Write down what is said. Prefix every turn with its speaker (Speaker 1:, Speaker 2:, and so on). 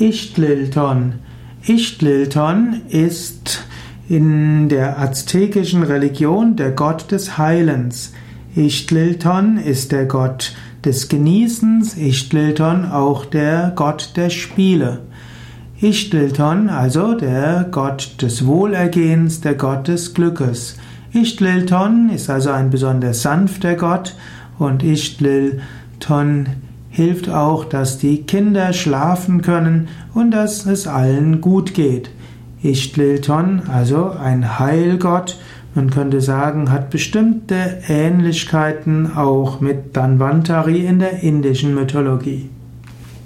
Speaker 1: Ixtlilton. Ixtlilton ist in der aztekischen Religion der Gott des Heilens. Ixtlilton ist der Gott des Genießens, Ixtlilton auch der Gott der Spiele. Ixtlilton, also der Gott des Wohlergehens, der Gott des Glückes. Ixtlilton ist also ein besonders sanfter Gott und Ixtlilton hilft auch, dass die Kinder schlafen können und dass es allen gut geht. Ixtlilton, also ein Heilgott, man könnte sagen, hat bestimmte Ähnlichkeiten auch mit Danvantari in der indischen Mythologie.